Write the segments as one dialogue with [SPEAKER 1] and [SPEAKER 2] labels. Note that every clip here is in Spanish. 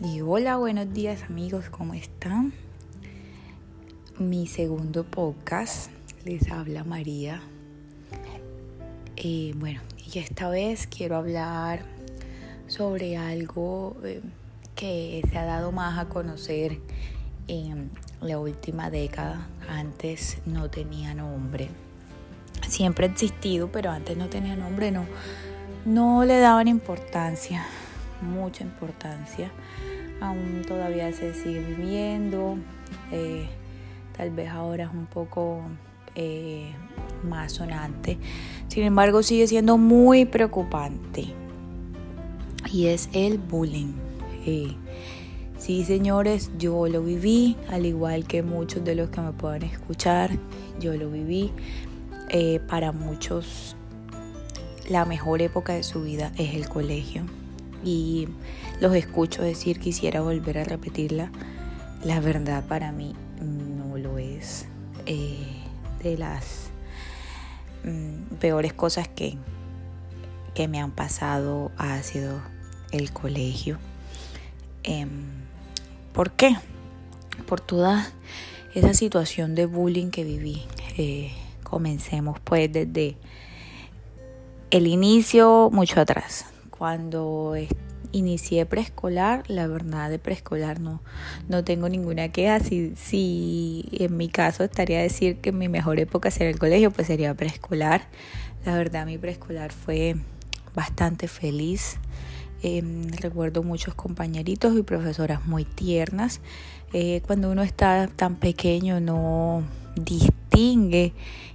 [SPEAKER 1] Y hola, buenos días amigos, ¿cómo están? Mi segundo podcast, les habla María. Eh, bueno, y esta vez quiero hablar sobre algo eh, que se ha dado más a conocer en la última década. Antes no tenía nombre. Siempre ha existido, pero antes no tenía nombre, no, no le daban importancia mucha importancia. Aún todavía se sigue viviendo, eh, tal vez ahora es un poco eh, más sonante. Sin embargo, sigue siendo muy preocupante. Y es el bullying. Eh, sí, señores, yo lo viví, al igual que muchos de los que me puedan escuchar, yo lo viví. para muchos, la mejor época de su vida es el colegio y los escucho decir quisiera volver a repetirla, la verdad para mí no lo es. Eh, de las mm, peores cosas que, que me han pasado ha sido el colegio. Em, ¿Por qué? Por toda esa situación de bullying que viví. Eh, comencemos pues desde el inicio mucho atrás cuando inicié preescolar, la verdad de preescolar no, no tengo ninguna queja. Si, si en mi caso estaría a decir que mi mejor época sería el colegio, pues sería preescolar. La verdad mi preescolar fue bastante feliz. Em, recuerdo muchos compañeritos y profesoras muy tiernas. Eh, cuando uno está tan pequeño no distingue,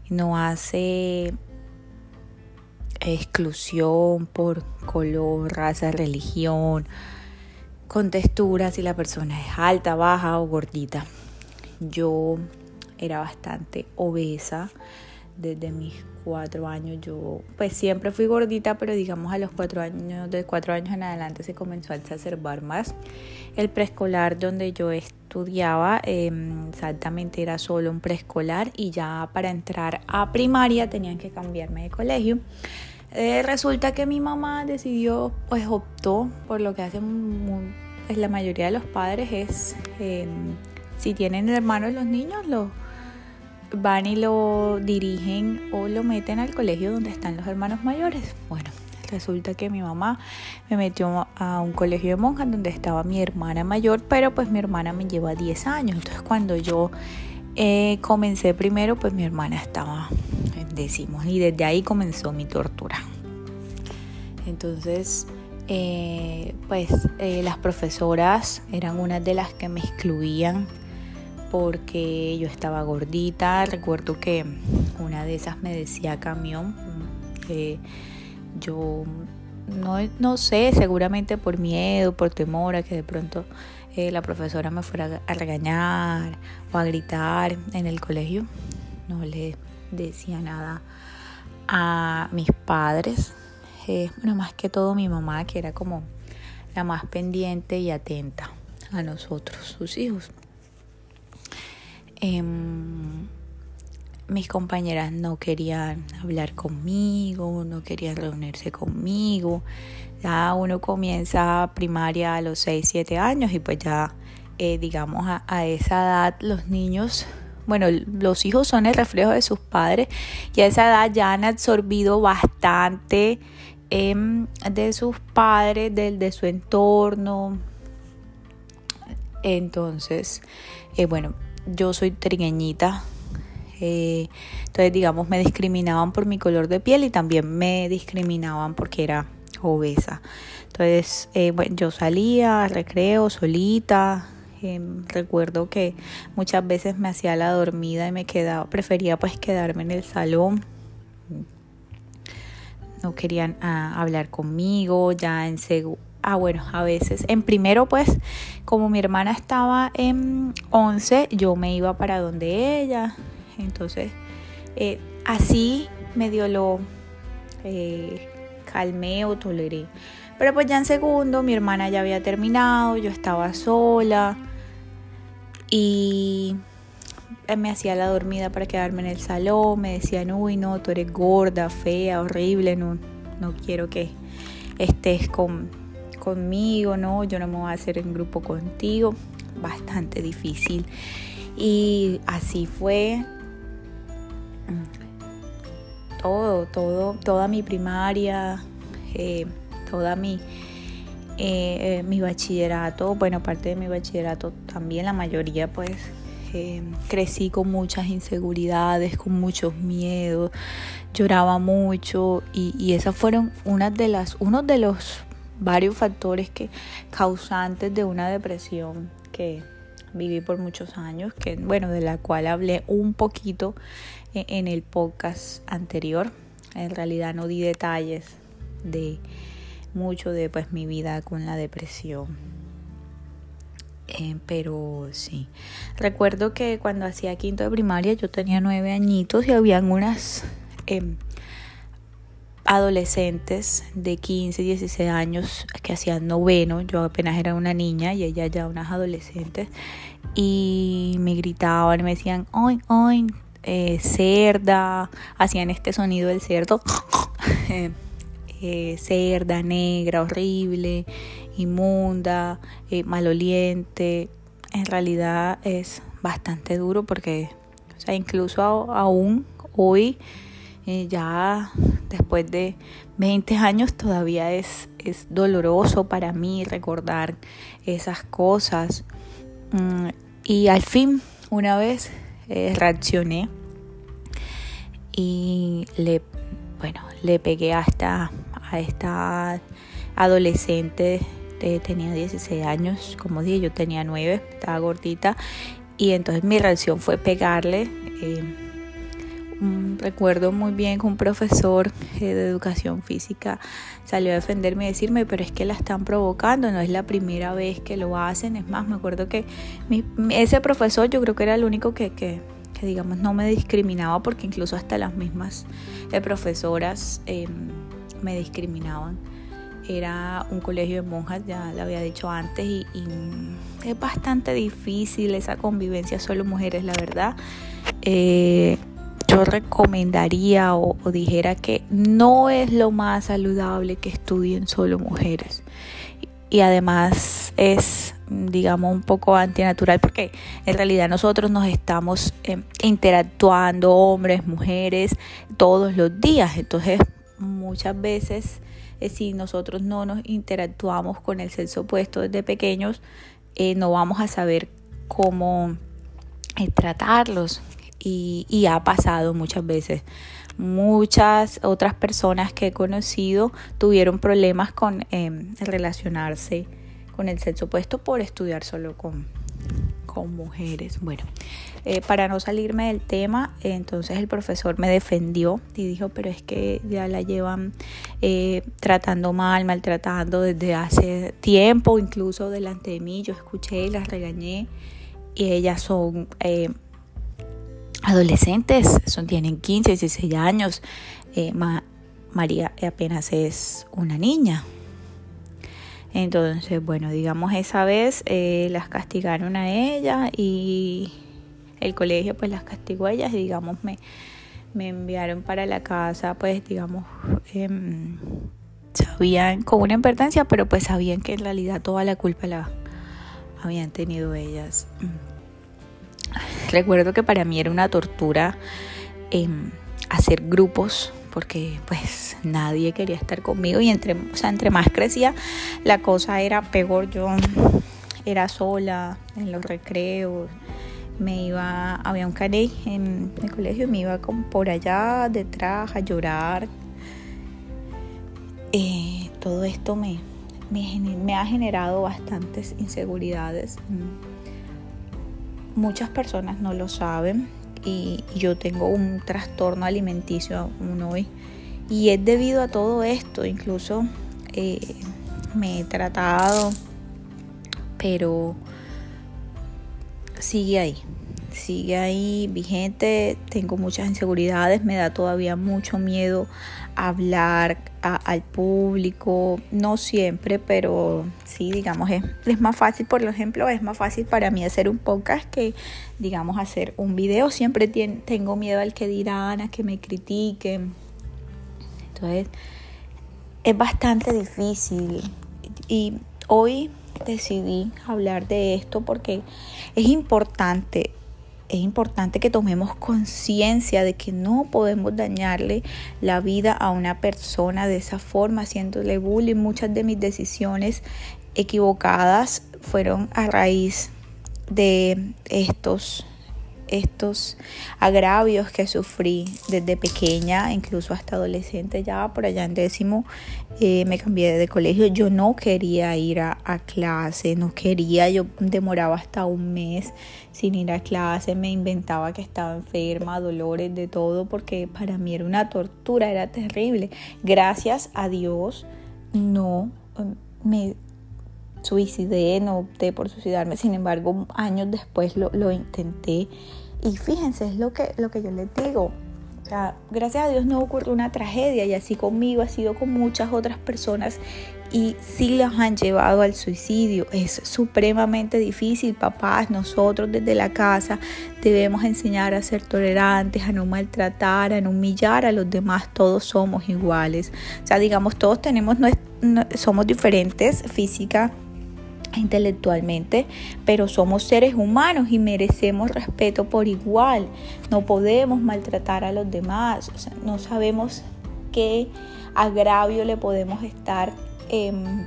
[SPEAKER 1] no hace exclusión por color, raza, religión, con textura, si la persona es alta, baja o gordita. Yo era bastante obesa desde mis cuatro años. Yo pues siempre fui gordita, pero digamos a los cuatro años, de cuatro años en adelante se comenzó a exacerbar más. El preescolar donde yo estudiaba em, exactamente era solo un preescolar y ya para entrar a primaria tenían que cambiarme de colegio. Eh, resulta que mi mamá decidió, pues optó por lo que hacen pues, la mayoría de los padres es, em, si tienen hermanos los niños, lo van y lo dirigen o lo meten al colegio donde están los hermanos mayores. Bueno, resulta que mi mamá me metió a un colegio de monjas donde estaba mi hermana mayor, pero pues mi hermana me lleva 10 años. Entonces cuando yo eh, comencé primero, pues mi hermana estaba decimos, y desde ahí comenzó mi tortura. Entonces, eh, pues eh, las profesoras eran unas de las que me excluían porque yo estaba gordita. Recuerdo que una de esas me decía camión. yo no, no, sé, seguramente por miedo, por temor a que de pronto eh, la profesora me fuera a regañar o a gritar en el colegio. No le decía nada a mis padres, eh, bueno, más que todo mi mamá, que era como la más pendiente y atenta a nosotros, sus hijos. Em, mis compañeras no querían hablar conmigo, no querían reunirse conmigo. Ya uno comienza primaria a los 6, 7 años y pues ya, eh, digamos, a, a esa edad los niños bueno, los hijos son el reflejo de sus padres y a esa edad ya han absorbido bastante em, de sus padres, del, de su entorno. Entonces, eh, bueno, yo soy trigueñita. Eh, entonces, digamos, me discriminaban por mi color de piel y también me discriminaban porque era obesa. Entonces, eh, bueno, yo salía recreo solita, recuerdo que muchas veces me hacía la dormida y me quedaba, prefería pues quedarme en el salón. No querían ah, hablar conmigo, ya en segundo. Ah, bueno, a veces. En primero, pues, como mi hermana estaba en 11, yo me iba para donde ella. Entonces, eh, así medio lo eh, calmé o toleré. Pero pues ya en segundo, mi hermana ya había terminado, yo estaba sola y me hacía la dormida para quedarme en el salón, me decían, uy, no, tú eres gorda, fea, horrible, no, no quiero que estés con, conmigo, no, yo no me voy a hacer en grupo contigo, bastante difícil. Y así fue todo, todo, toda mi primaria, eh, toda mi, eh, eh, mi bachillerato, bueno, parte de mi bachillerato también, la mayoría pues crecí con muchas inseguridades, con muchos miedos, lloraba mucho y, y esas fueron unas de las, unos de los varios factores que causantes de una depresión que viví por muchos años, que bueno, de la cual hablé un poquito en el podcast anterior. En realidad no di detalles de mucho de pues mi vida con la depresión. Eh, pero sí, recuerdo que cuando hacía quinto de primaria yo tenía nueve añitos y habían unas em, adolescentes de 15, 16 años que hacían noveno, yo apenas era una niña y ella ya unas adolescentes, y me gritaban, me decían, hoy, hoy, eh, cerda, hacían este sonido del cerdo, eh, cerda, negra, horrible, inmunda, eh, maloliente, en realidad es bastante duro porque, o sea, incluso aún hoy, ya después de 20 años todavía es, es doloroso para mí recordar esas cosas. Mm, y al fin, una vez eh, reaccioné y le, bueno, le pegué hasta a esta adolescente, tenía 16 años, como dije, yo tenía 9, estaba gordita, y entonces mi reacción fue pegarle. Eh, recuerdo muy bien que un profesor eh, de educación física salió a defenderme y decirme, pero es que la están provocando, no es la primera vez que lo hacen. Es más, me acuerdo que ese profesor yo creo que era el único que, que, digamos, no me discriminaba porque incluso hasta las mismas eh, profesoras em, me discriminaban. Era un colegio de monjas, ya lo había dicho antes, y, es bastante difícil esa convivencia solo mujeres, la verdad. Eh, yo recomendaría o, dijera que no es lo más saludable que estudien solo mujeres. Y además es, digamos, un poco antinatural porque en realidad nosotros nos estamos em, interactuando, hombres, mujeres, todos los días. Entonces, muchas veces, eh, si nosotros no nos interactuamos con el sexo opuesto desde pequeños, eh, no vamos a saber cómo eh, tratarlos y, ha pasado muchas veces. Muchas otras personas que he conocido tuvieron problemas con em, relacionarse con el sexo opuesto por estudiar solo con, con mujeres. Bueno, eh, para no salirme del tema, entonces el profesor me defendió y dijo, pero es que ya la llevan eh, tratando mal, maltratando desde hace tiempo, incluso delante de mí. Yo escuché las regañé y ellas son eh, adolescentes, son, tienen 15, 16 años. Eh, María apenas es una niña. Entonces, bueno, digamos esa vez eh, las castigaron a ella y el colegio pues las castigó a ellas y digamos me, me enviaron para la casa pues digamos em, sabían con una advertencia pero pues sabían que en realidad toda la culpa la habían tenido ellas. Recuerdo que para mí era una tortura em, hacer grupos porque pues nadie quería estar conmigo y entre, o entre más crecía la cosa era peor. Yo era sola en los recreos, me iba, había un caney en el colegio y me iba como por allá detrás a llorar. Eh, todo esto me, me, me ha generado bastantes inseguridades muchas personas no lo saben y yo tengo un trastorno alimenticio aún hoy. Y es debido a todo esto incluso eh, me he tratado pero sigue ahí sigue ahí vigente tengo muchas inseguridades me da todavía mucho miedo hablar al público, no siempre, pero sí, digamos, es, es, más fácil, por ejemplo, es más fácil para mí hacer un podcast que, digamos, hacer un video. Siempre tengo miedo al que dirán, a que me critiquen. Entonces, es bastante difícil. y hoy decidí hablar de esto porque es importante es importante que tomemos conciencia de que no podemos dañarle la vida a una persona de esa forma, haciéndole bullying. Muchas de mis decisiones equivocadas fueron a raíz de estos estos agravios que sufrí desde pequeña, incluso hasta adolescente, ya por allá en décimo eh, me cambié de colegio. Yo no quería ir a, a, clase, no quería, yo demoraba hasta un mes sin ir a clase, me inventaba que estaba enferma, dolores, de todo, porque para mí era una tortura, era terrible. Gracias a Dios no em, me suicidé, no opté por suicidarme, sin embargo años después lo, lo intenté y fíjense, es lo que, lo que yo les digo. O sea, gracias a Dios no ocurrió una tragedia y así conmigo ha sido con muchas otras personas y sí los han llevado al suicidio. Es supremamente difícil, papás, nosotros desde la casa debemos enseñar a ser tolerantes, a no maltratar, a no humillar a los demás, todos somos iguales. O sea, digamos, todos tenemos, somos diferentes física intelectualmente, pero somos seres humanos y merecemos respeto por igual. No podemos maltratar a los demás, no sabemos qué agravio le podemos estar em,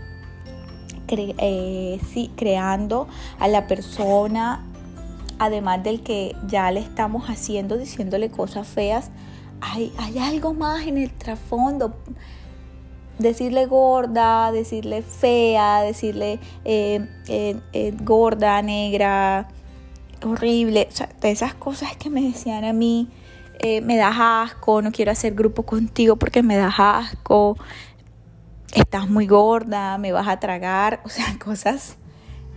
[SPEAKER 1] eh, creando a la persona, además del que ya le estamos haciendo, diciéndole cosas feas. Hay algo más en el trasfondo decirle gorda, decirle fea, decirle eh, eh, eh, gorda, negra, horrible, o sea, de esas cosas que me decían a mí, me das asco, no quiero hacer grupo contigo porque me das asco, estás muy gorda, me vas a tragar, o sea, cosas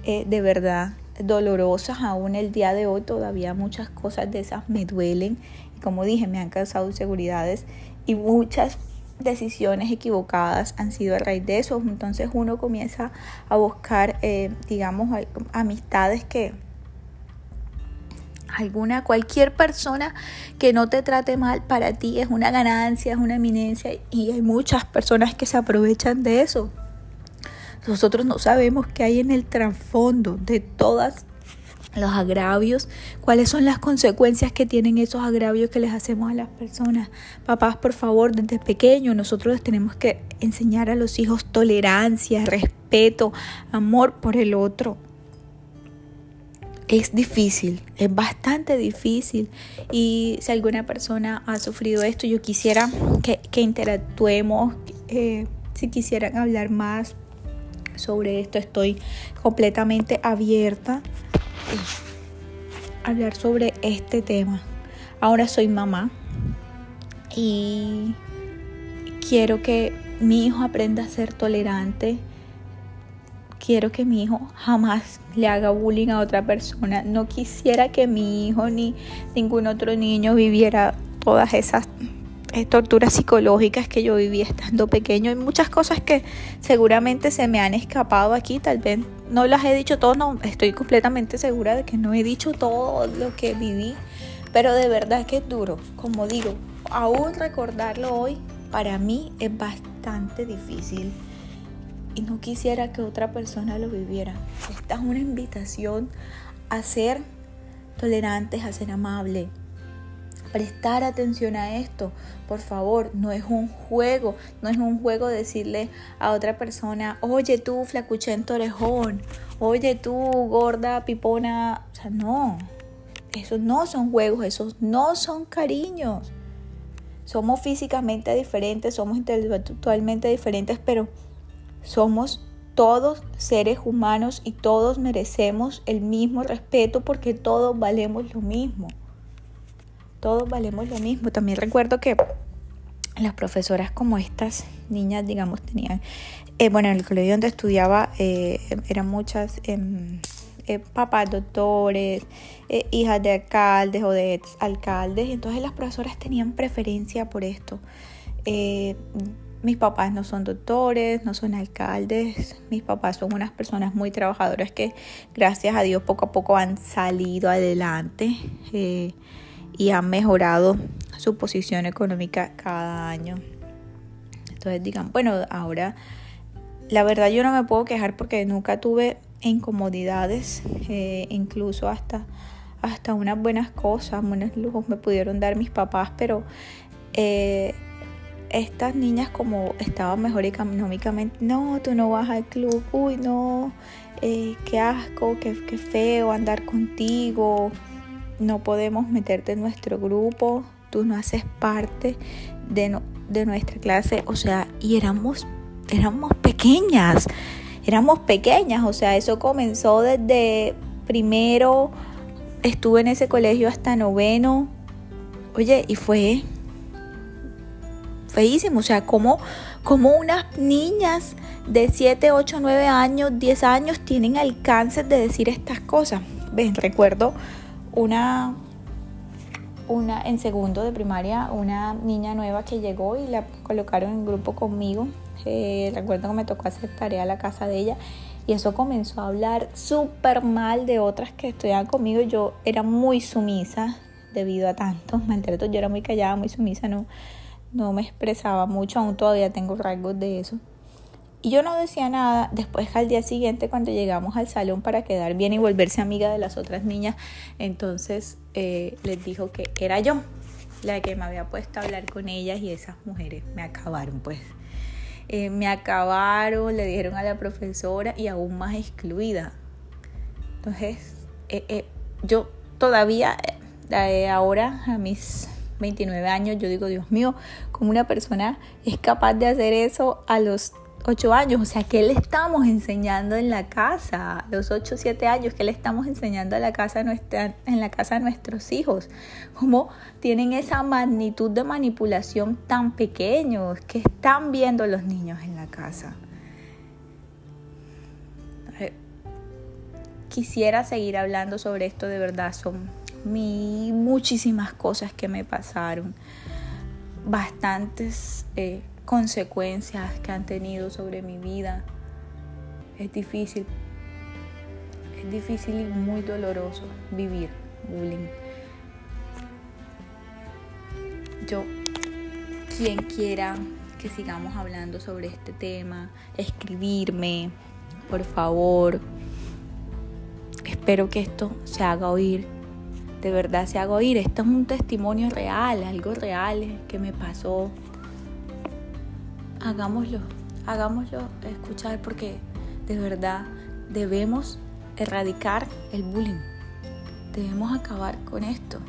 [SPEAKER 1] de verdad dolorosas aún el día de hoy, todavía muchas cosas de esas me duelen como dije, me han causado inseguridades y muchas decisiones equivocadas han sido a raíz de eso. Entonces uno comienza a buscar, eh, digamos, amistades que alguna, cualquier persona que no te trate mal para ti es una ganancia, es una eminencia y hay muchas personas que se aprovechan de eso. Nosotros no sabemos qué hay en el trasfondo de todas los agravios, cuáles son las consecuencias que tienen esos agravios que les hacemos a las personas. Papás, por favor, desde pequeños nosotros tenemos que enseñar a los hijos tolerancia, respeto, amor por el otro. Es difícil, es bastante difícil. Y si alguna persona ha sufrido esto, yo quisiera que, interactuemos, eh, si quisieran hablar más sobre esto, estoy completamente abierta hablar sobre este tema. Ahora soy mamá y quiero que mi hijo aprenda a ser tolerante. Quiero que mi hijo jamás le haga bullying a otra persona. No quisiera que mi hijo ni ningún otro niño viviera todas esas torturas psicológicas que yo viví estando pequeño. Hay muchas cosas que seguramente se me han escapado aquí, tal vez no las he dicho todo, no, estoy completamente segura de que no he dicho todo lo que viví, pero de verdad que es duro. Como digo, aún recordarlo hoy para mí es bastante difícil y no quisiera que otra persona lo viviera. Esta es una invitación a ser tolerantes, a ser amables, prestar atención a esto. Por favor, no es un juego, no es un juego decirle a otra persona, oye tú flacuchento orejón, oye tú gorda pipona. O sea, no, esos no son juegos, esos no son cariños. Somos físicamente diferentes, somos intelectualmente diferentes, pero somos todos seres humanos y todos merecemos el mismo respeto porque todos valemos lo mismo todos valemos lo mismo. También recuerdo que las profesoras como estas niñas, digamos, tenían, eh, bueno, en el colegio donde estudiaba eh, eran muchas em, eh, papás doctores, hijas de alcaldes o de ex alcaldes, entonces las profesoras tenían preferencia por esto. mis papás no son doctores, no son alcaldes, mis papás son unas personas muy trabajadoras que gracias a Dios poco a poco han salido adelante y han mejorado su posición económica cada año. Entonces digan, bueno, ahora la verdad yo no me puedo quejar porque nunca tuve incomodidades, eh, incluso hasta, hasta unas buenas cosas, buenos lujos me pudieron dar mis papás, pero eh, estas niñas como estaban mejor económicamente, no, tú no vas al club, uy, no, eh, qué asco, qué, qué, feo andar contigo, no podemos meterte en nuestro grupo, tú no haces parte de, de nuestra clase, o sea, y éramos, éramos pequeñas, éramos pequeñas, o sea, eso comenzó desde primero, estuve en ese colegio hasta noveno, oye, y fue feísimo, o sea, como, como unas niñas de 7, 8, 9 años, 10 años tienen alcance de decir estas cosas. Ven, recuerdo una, una en segundo de primaria, una niña nueva que llegó y la colocaron en grupo conmigo. Eh, recuerdo que me tocó hacer tarea a la casa de ella y eso comenzó a hablar súper mal de otras que estudiaban conmigo. Yo era muy sumisa debido a tanto, me enteré, yo era muy callada, muy sumisa, no, no me expresaba mucho, aún todavía tengo rasgos de eso. Y yo no decía nada. Después al día siguiente, cuando llegamos al salón para quedar bien y volverse amiga de las otras niñas, entonces eh, les dijo que era yo la que me había puesto a hablar con ellas y esas mujeres me acabaron, pues. Eh, me acabaron, le dijeron a la profesora y aún más excluida. Entonces, eh, yo todavía, ahora a mis 29 años, yo digo, Dios mío, como una persona es capaz de hacer eso a los 8 años? O sea, ¿qué le estamos enseñando en la casa? Los 8 o 7 años, ¿qué le estamos enseñando en la casa, en la casa de nuestros hijos? ¿Cómo tienen esa magnitud de manipulación tan pequeños? ¿Qué están viendo los niños en la casa? Eh, quisiera seguir hablando sobre esto, de verdad, son mi, muchísimas cosas que me pasaron, bastantes eh, consecuencias que han tenido sobre mi vida. Es difícil, es difícil y muy doloroso vivir bullying. Yo, quien quiera que sigamos hablando sobre este tema, escribirme, por favor. Espero que esto se haga oír de verdad se haga oír. Esto es un testimonio real, algo real que me pasó. Hagámoslo, hagámoslo escuchar porque de verdad debemos erradicar el bullying. Debemos acabar con esto.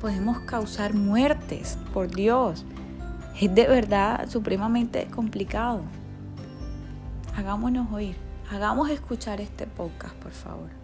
[SPEAKER 1] Podemos causar muertes, por Dios. Es de verdad supremamente complicado. Hagámonos oír. Hagamos escuchar este podcast, por favor.